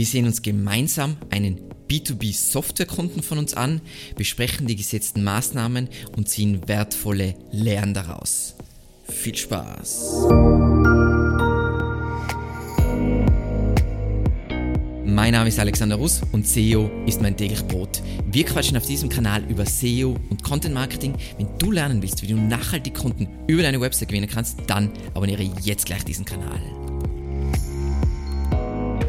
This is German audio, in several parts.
Wir sehen uns gemeinsam einen B2B-Softwarekunden von uns an, besprechen die gesetzten Maßnahmen und ziehen wertvolle Lehren daraus. Viel Spaß! Mein Name ist Alexander Russ und SEO ist mein täglich Brot. Wir quatschen auf diesem Kanal über SEO und Content Marketing. Wenn du lernen willst, wie du nachhaltig Kunden über deine Website gewinnen kannst, dann abonniere jetzt gleich diesen Kanal.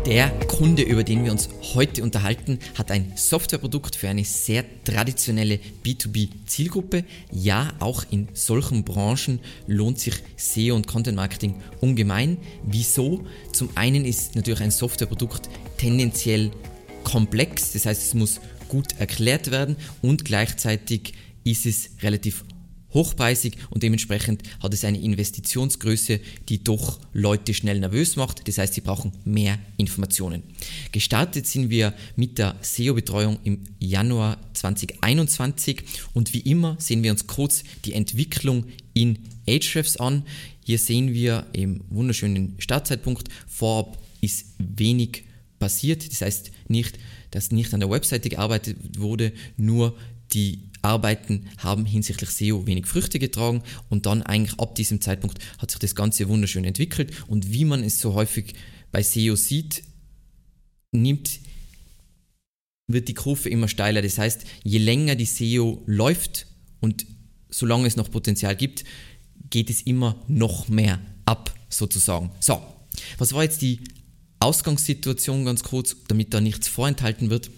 Der Kunde, über den wir uns heute unterhalten, hat ein Softwareprodukt für eine sehr traditionelle B2B-Zielgruppe. Ja, auch in solchen Branchen lohnt sich SEO und Content Marketing ungemein. Wieso? Zum einen ist natürlich ein Softwareprodukt tendenziell komplex, das heißt, es muss gut erklärt werden und gleichzeitig ist es relativ hochpreisig und dementsprechend hat es eine Investitionsgröße, die doch Leute schnell nervös macht. Das heißt, sie brauchen mehr Informationen. Gestartet sind wir mit der SEO-Betreuung im Januar 2021 und wie immer sehen wir uns kurz die Entwicklung in Ahrefs an. Hier sehen wir im wunderschönen Startzeitpunkt vorab ist wenig passiert. Das heißt nicht, dass nicht an der Webseite gearbeitet wurde, nur die Arbeiten haben hinsichtlich SEO wenig Früchte getragen und dann eigentlich ab diesem Zeitpunkt hat sich das Ganze wunderschön entwickelt und wie man es so häufig bei SEO sieht, nimmt wird die Kurve immer steiler. Das heißt, je länger die SEO läuft und solange es noch Potenzial gibt, geht es immer noch mehr ab, sozusagen. So, was war jetzt die Ausgangssituation ganz kurz, damit da nichts vorenthalten wird?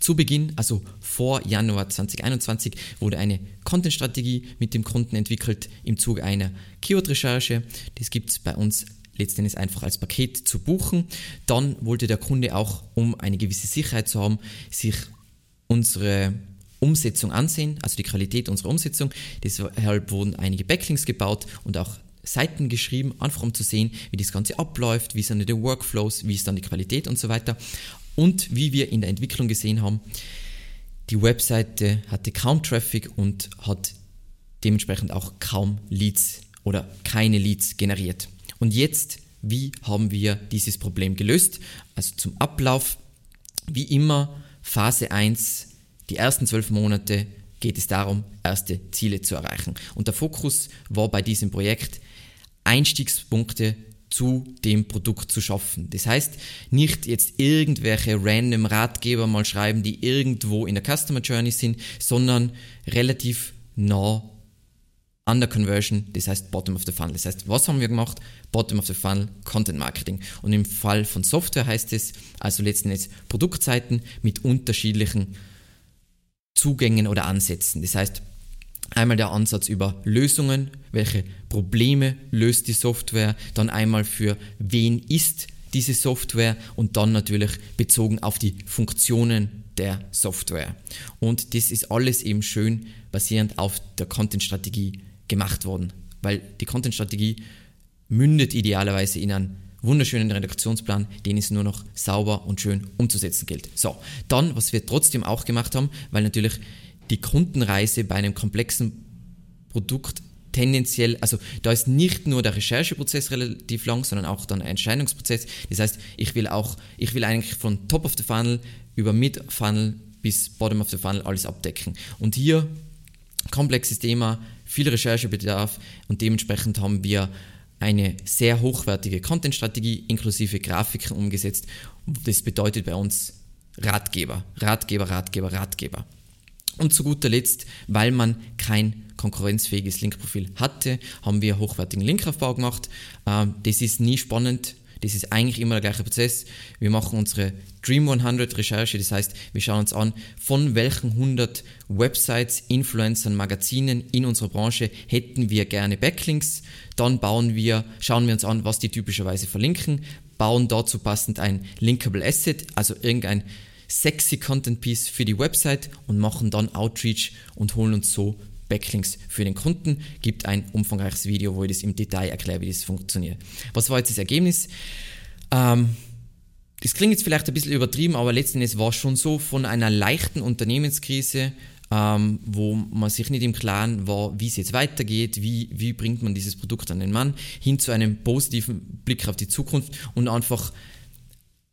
Zu Beginn, also vor Januar 2021, wurde eine Content-Strategie mit dem Kunden entwickelt im Zuge einer Keyword-Recherche. Das gibt es bei uns letztendlich einfach als Paket zu buchen. Dann wollte der Kunde auch, um eine gewisse Sicherheit zu haben, sich unsere Umsetzung ansehen, also die Qualität unserer Umsetzung. Deshalb wurden einige Backlinks gebaut und auch Seiten geschrieben, einfach um zu sehen, wie das Ganze abläuft, wie sind die Workflows, wie ist dann die Qualität und so weiter. Und wie wir in der Entwicklung gesehen haben, die Webseite hatte kaum Traffic und hat dementsprechend auch kaum Leads oder keine Leads generiert. Und jetzt, wie haben wir dieses Problem gelöst? Also zum Ablauf, wie immer, Phase 1, die ersten zwölf Monate geht es darum, erste Ziele zu erreichen. Und der Fokus war bei diesem Projekt, Einstiegspunkte zu dem Produkt zu schaffen. Das heißt, nicht jetzt irgendwelche random Ratgeber mal schreiben, die irgendwo in der Customer Journey sind, sondern relativ nah an der Conversion, das heißt Bottom of the Funnel. Das heißt, was haben wir gemacht? Bottom of the Funnel, Content Marketing. Und im Fall von Software heißt es also letzten Endes Produktseiten mit unterschiedlichen Zugängen oder Ansätzen. Das heißt, Einmal der Ansatz über Lösungen, welche Probleme löst die Software, dann einmal für wen ist diese Software und dann natürlich bezogen auf die Funktionen der Software. Und das ist alles eben schön basierend auf der Content-Strategie gemacht worden, weil die Content-Strategie mündet idealerweise in einen wunderschönen Redaktionsplan, den es nur noch sauber und schön umzusetzen gilt. So, dann, was wir trotzdem auch gemacht haben, weil natürlich die Kundenreise bei einem komplexen Produkt tendenziell, also da ist nicht nur der Rechercheprozess relativ lang, sondern auch dann ein Entscheidungsprozess. Das heißt, ich will auch, ich will eigentlich von Top of the Funnel über Mid Funnel bis Bottom of the Funnel alles abdecken. Und hier komplexes Thema, viel Recherchebedarf und dementsprechend haben wir eine sehr hochwertige Content-Strategie inklusive Grafiken umgesetzt. Das bedeutet bei uns Ratgeber, Ratgeber, Ratgeber, Ratgeber. Und zu guter Letzt, weil man kein konkurrenzfähiges Linkprofil hatte, haben wir hochwertigen Linkaufbau gemacht. Ähm, das ist nie spannend. Das ist eigentlich immer der gleiche Prozess. Wir machen unsere Dream 100 Recherche, das heißt, wir schauen uns an, von welchen 100 Websites, Influencern, Magazinen in unserer Branche hätten wir gerne Backlinks. Dann bauen wir, schauen wir uns an, was die typischerweise verlinken, bauen dazu passend ein Linkable Asset, also irgendein sexy Content Piece für die Website und machen dann Outreach und holen uns so Backlinks für den Kunden. Gibt ein umfangreiches Video, wo ich das im Detail erkläre, wie das funktioniert. Was war jetzt das Ergebnis? Ähm, das klingt jetzt vielleicht ein bisschen übertrieben, aber letztendlich war es schon so von einer leichten Unternehmenskrise, ähm, wo man sich nicht im Klaren war, wie es jetzt weitergeht, wie, wie bringt man dieses Produkt an den Mann, hin zu einem positiven Blick auf die Zukunft und einfach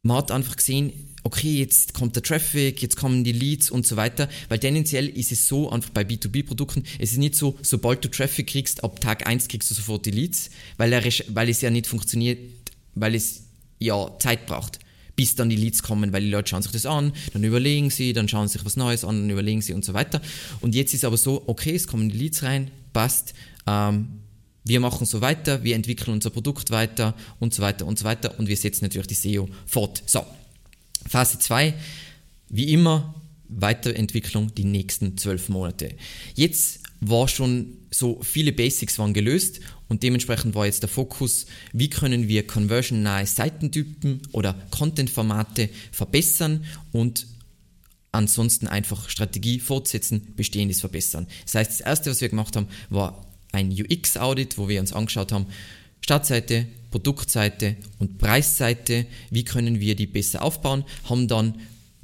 man hat einfach gesehen, okay, jetzt kommt der Traffic, jetzt kommen die Leads und so weiter, weil tendenziell ist es so, einfach bei B2B-Produkten, es ist nicht so, sobald du Traffic kriegst, ab Tag 1 kriegst du sofort die Leads, weil, er, weil es ja nicht funktioniert, weil es ja Zeit braucht bis dann die Leads kommen, weil die Leute schauen sich das an, dann überlegen sie, dann schauen sie sich was Neues an, dann überlegen sie und so weiter. Und jetzt ist aber so, okay, es kommen die Leads rein, passt, ähm, wir machen so weiter, wir entwickeln unser Produkt weiter und so weiter und so weiter und wir setzen natürlich die SEO fort. So, Phase 2, wie immer, Weiterentwicklung die nächsten zwölf Monate. Jetzt war schon so viele Basics waren gelöst und dementsprechend war jetzt der Fokus, wie können wir conversion-nahe Seitentypen oder Content-Formate verbessern und ansonsten einfach Strategie fortsetzen, bestehendes verbessern. Das heißt, das erste, was wir gemacht haben, war ein UX-Audit, wo wir uns angeschaut haben, Startseite, Produktseite und Preisseite, wie können wir die besser aufbauen, haben dann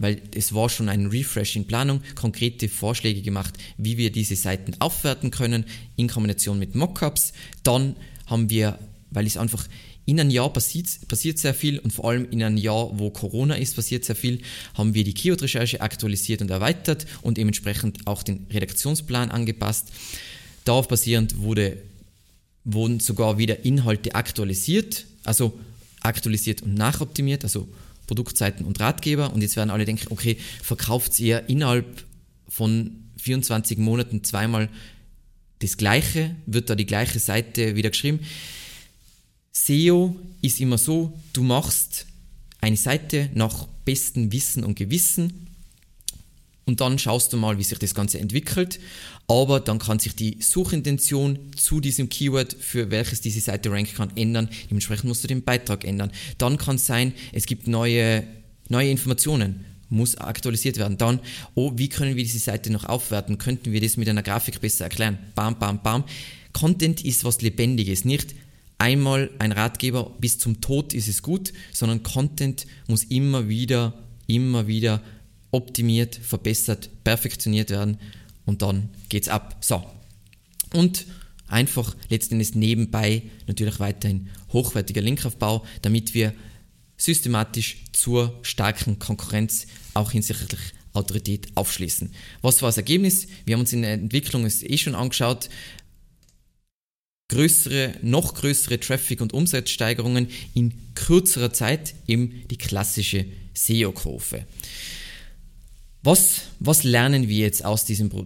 weil es war schon ein Refresh in Planung, konkrete Vorschläge gemacht, wie wir diese Seiten aufwerten können in Kombination mit Mockups. Dann haben wir, weil es einfach in einem Jahr passiert, passiert sehr viel und vor allem in einem Jahr, wo Corona ist, passiert sehr viel, haben wir die Keyword-Recherche aktualisiert und erweitert und dementsprechend auch den Redaktionsplan angepasst. Darauf basierend wurde, wurden sogar wieder Inhalte aktualisiert, also aktualisiert und nachoptimiert, also Produktseiten und Ratgeber. Und jetzt werden alle denken, okay, verkauft ihr innerhalb von 24 Monaten zweimal das Gleiche? Wird da die gleiche Seite wieder geschrieben? SEO ist immer so, du machst eine Seite nach bestem Wissen und Gewissen und dann schaust du mal, wie sich das Ganze entwickelt. Aber dann kann sich die Suchintention zu diesem Keyword, für welches diese Seite ranken kann, ändern. Dementsprechend musst du den Beitrag ändern. Dann kann es sein, es gibt neue, neue Informationen muss aktualisiert werden. Dann, oh, wie können wir diese Seite noch aufwerten? Könnten wir das mit einer Grafik besser erklären? Bam, bam, bam. Content ist was Lebendiges, nicht einmal ein Ratgeber, bis zum Tod ist es gut, sondern Content muss immer wieder, immer wieder optimiert, verbessert, perfektioniert werden und dann geht's ab. So. Und einfach letztendlich nebenbei natürlich weiterhin hochwertiger Linkaufbau, damit wir systematisch zur starken Konkurrenz auch hinsichtlich Autorität aufschließen. Was war das Ergebnis? Wir haben uns in der Entwicklung es eh schon angeschaut. Größere, noch größere Traffic- und Umsatzsteigerungen in kürzerer Zeit, eben die klassische SEO-Kurve. Was, was lernen wir jetzt aus diesem Pro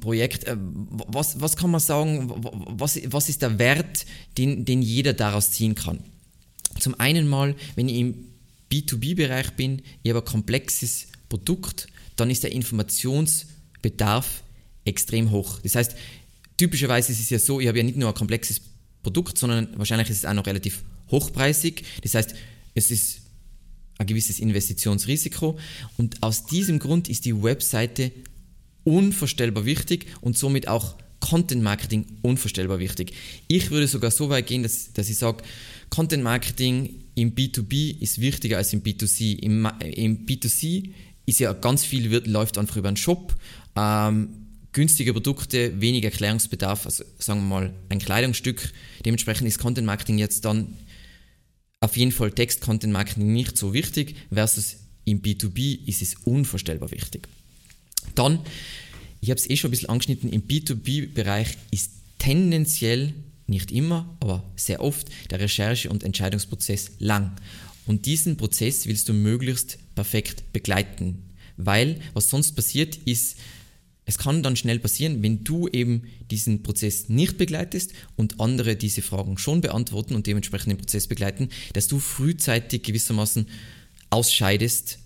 Projekt? Äh, was, was kann man sagen, was, was ist der Wert, den, den jeder daraus ziehen kann? Zum einen mal, wenn ich im B2B-Bereich bin, ich habe ein komplexes Produkt, dann ist der Informationsbedarf extrem hoch. Das heißt, typischerweise ist es ja so, ich habe ja nicht nur ein komplexes Produkt, sondern wahrscheinlich ist es auch noch relativ hochpreisig. Das heißt, es ist ein gewisses Investitionsrisiko. Und aus diesem Grund ist die Webseite unvorstellbar wichtig und somit auch Content Marketing unvorstellbar wichtig. Ich würde sogar so weit gehen, dass, dass ich sage, Content Marketing im B2B ist wichtiger als im B2C. Im, im B2C ist ja ganz viel, wird, läuft einfach über einen Shop. Ähm, günstige Produkte, wenig Erklärungsbedarf, also sagen wir mal ein Kleidungsstück. Dementsprechend ist Content Marketing jetzt dann auf jeden Fall Text-Content-Marketing nicht so wichtig, versus im B2B ist es unvorstellbar wichtig. Dann, ich habe es eh schon ein bisschen angeschnitten, im B2B-Bereich ist tendenziell, nicht immer, aber sehr oft, der Recherche- und Entscheidungsprozess lang. Und diesen Prozess willst du möglichst perfekt begleiten, weil was sonst passiert ist, es kann dann schnell passieren, wenn du eben diesen Prozess nicht begleitest und andere diese Fragen schon beantworten und dementsprechend den Prozess begleiten, dass du frühzeitig gewissermaßen ausscheidest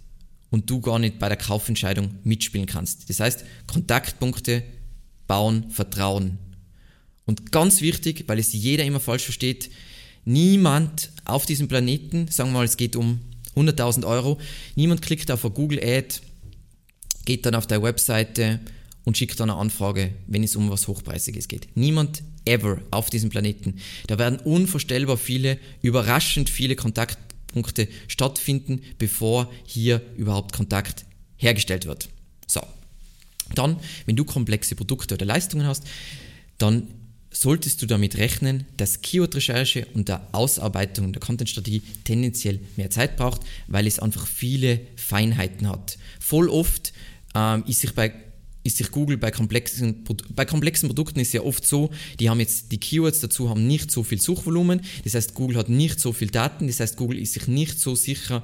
und du gar nicht bei der Kaufentscheidung mitspielen kannst. Das heißt, Kontaktpunkte bauen, Vertrauen. Und ganz wichtig, weil es jeder immer falsch versteht, niemand auf diesem Planeten, sagen wir mal, es geht um 100.000 Euro, niemand klickt auf eine Google Ad, geht dann auf der Webseite, und schickt dann eine Anfrage, wenn es um was Hochpreisiges geht. Niemand ever auf diesem Planeten. Da werden unvorstellbar viele, überraschend viele Kontaktpunkte stattfinden, bevor hier überhaupt Kontakt hergestellt wird. So. Dann, wenn du komplexe Produkte oder Leistungen hast, dann solltest du damit rechnen, dass Keyword-Recherche und der Ausarbeitung der Content-Strategie tendenziell mehr Zeit braucht, weil es einfach viele Feinheiten hat. Voll oft ähm, ist sich bei ist sich Google bei komplexen, bei komplexen Produkten ist ja oft so, die haben jetzt die Keywords dazu, haben nicht so viel Suchvolumen, das heißt Google hat nicht so viel Daten, das heißt Google ist sich nicht so sicher,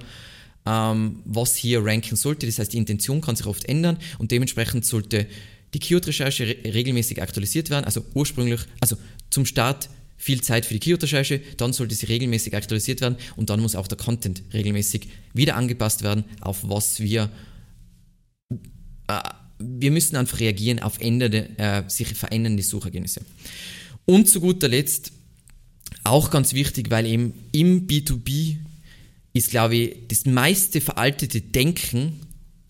ähm, was hier ranken sollte, das heißt die Intention kann sich oft ändern und dementsprechend sollte die Keyword-Recherche re regelmäßig aktualisiert werden, also ursprünglich, also zum Start viel Zeit für die Keyword-Recherche, dann sollte sie regelmäßig aktualisiert werden und dann muss auch der Content regelmäßig wieder angepasst werden, auf was wir äh, wir müssen einfach reagieren auf ändernde, äh, sich verändernde Suchergebnisse. Und zu guter Letzt, auch ganz wichtig, weil eben im B2B ist, glaube ich, das meiste veraltete Denken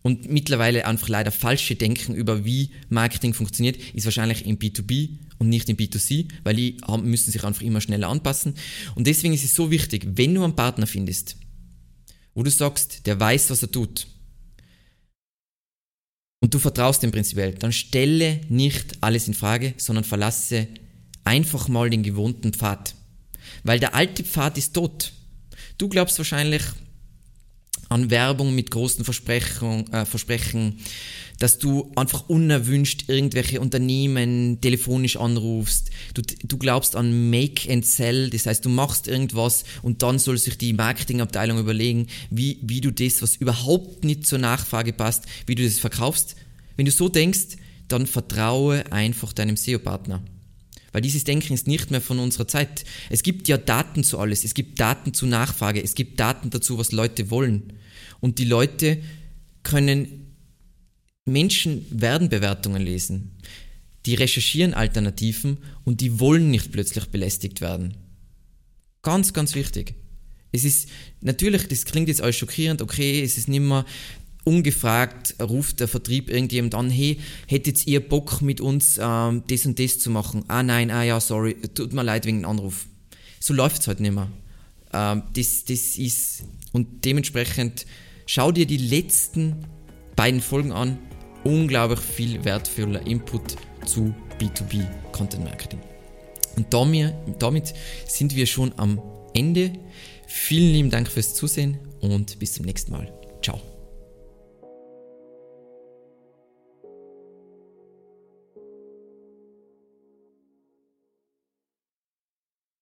und mittlerweile einfach leider falsche Denken über wie Marketing funktioniert, ist wahrscheinlich im B2B und nicht im B2C, weil die müssen sich einfach immer schneller anpassen. Und deswegen ist es so wichtig, wenn du einen Partner findest, wo du sagst, der weiß, was er tut, und du vertraust dem prinzipiell, dann stelle nicht alles in Frage, sondern verlasse einfach mal den gewohnten Pfad. Weil der alte Pfad ist tot. Du glaubst wahrscheinlich an Werbung mit großen Versprechen, äh, Versprechen, dass du einfach unerwünscht irgendwelche Unternehmen telefonisch anrufst. Du, du glaubst an Make and Sell, das heißt, du machst irgendwas und dann soll sich die Marketingabteilung überlegen, wie, wie du das, was überhaupt nicht zur Nachfrage passt, wie du das verkaufst. Wenn du so denkst, dann vertraue einfach deinem SEO-Partner. Weil dieses Denken ist nicht mehr von unserer Zeit. Es gibt ja Daten zu alles. Es gibt Daten zu Nachfrage. Es gibt Daten dazu, was Leute wollen. Und die Leute können Menschen werden Bewertungen lesen. Die recherchieren Alternativen und die wollen nicht plötzlich belästigt werden. Ganz, ganz wichtig. Es ist natürlich, das klingt jetzt alles schockierend, okay, es ist nicht mehr ungefragt, ruft der Vertrieb irgendjemand an, hey, hättet ihr Bock mit uns ähm, das und das zu machen? Ah nein, ah ja, sorry, tut mir leid wegen dem Anruf. So läuft es halt nicht mehr. Ähm, das, das ist, und dementsprechend schau dir die letzten beiden Folgen an, unglaublich viel wertvoller Input zu B2B Content Marketing. Und damit sind wir schon am Ende. Vielen lieben Dank fürs Zusehen und bis zum nächsten Mal.